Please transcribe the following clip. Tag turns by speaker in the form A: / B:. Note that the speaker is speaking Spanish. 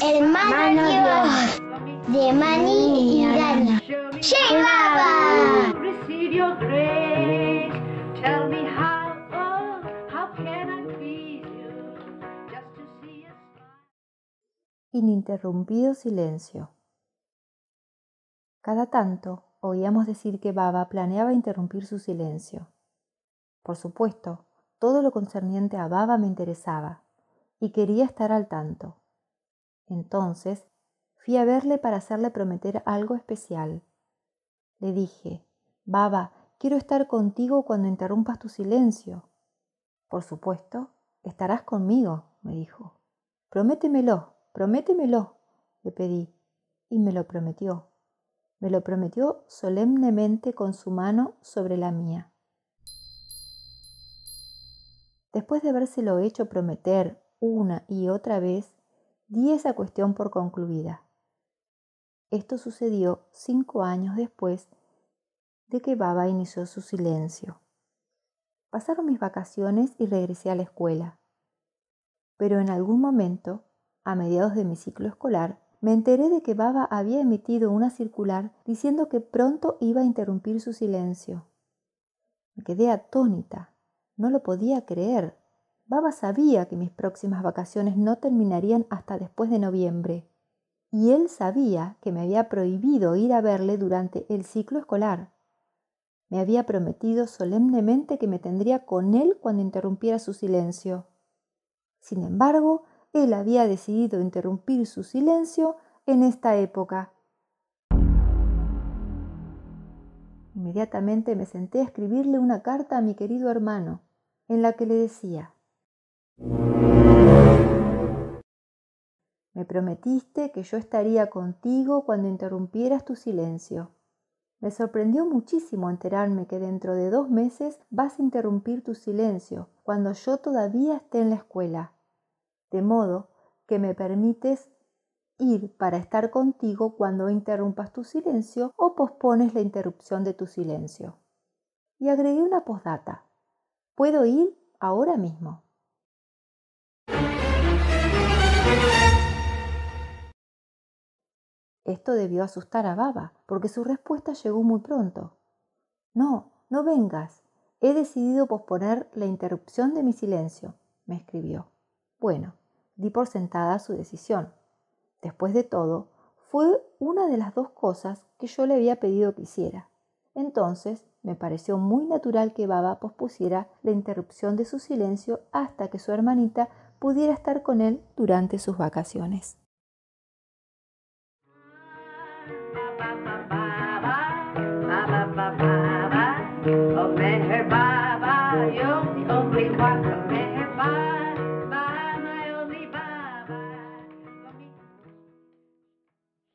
A: Hermana Dios de Mani y
B: Dana.
C: Ininterrumpido silencio. Cada tanto oíamos decir que Baba planeaba interrumpir su silencio. Por supuesto, todo lo concerniente a Baba me interesaba y quería estar al tanto. Entonces fui a verle para hacerle prometer algo especial. Le dije, Baba, quiero estar contigo cuando interrumpas tu silencio. Por supuesto, estarás conmigo, me dijo. Prométemelo, prométemelo, le pedí, y me lo prometió. Me lo prometió solemnemente con su mano sobre la mía. Después de habérselo hecho prometer una y otra vez, di esa cuestión por concluida. Esto sucedió cinco años después de que Baba inició su silencio. Pasaron mis vacaciones y regresé a la escuela. Pero en algún momento, a mediados de mi ciclo escolar, me enteré de que Baba había emitido una circular diciendo que pronto iba a interrumpir su silencio. Me quedé atónita. No lo podía creer. Baba sabía que mis próximas vacaciones no terminarían hasta después de noviembre. Y él sabía que me había prohibido ir a verle durante el ciclo escolar. Me había prometido solemnemente que me tendría con él cuando interrumpiera su silencio. Sin embargo, él había decidido interrumpir su silencio en esta época. Inmediatamente me senté a escribirle una carta a mi querido hermano, en la que le decía, Me prometiste que yo estaría contigo cuando interrumpieras tu silencio. Me sorprendió muchísimo enterarme que dentro de dos meses vas a interrumpir tu silencio cuando yo todavía esté en la escuela. De modo que me permites ir para estar contigo cuando interrumpas tu silencio o pospones la interrupción de tu silencio. Y agregué una postdata. Puedo ir ahora mismo. Esto debió asustar a Baba, porque su respuesta llegó muy pronto. No, no vengas. He decidido posponer la interrupción de mi silencio, me escribió. Bueno, di por sentada su decisión. Después de todo, fue una de las dos cosas que yo le había pedido que hiciera. Entonces, me pareció muy natural que Baba pospusiera la interrupción de su silencio hasta que su hermanita pudiera estar con él durante sus vacaciones.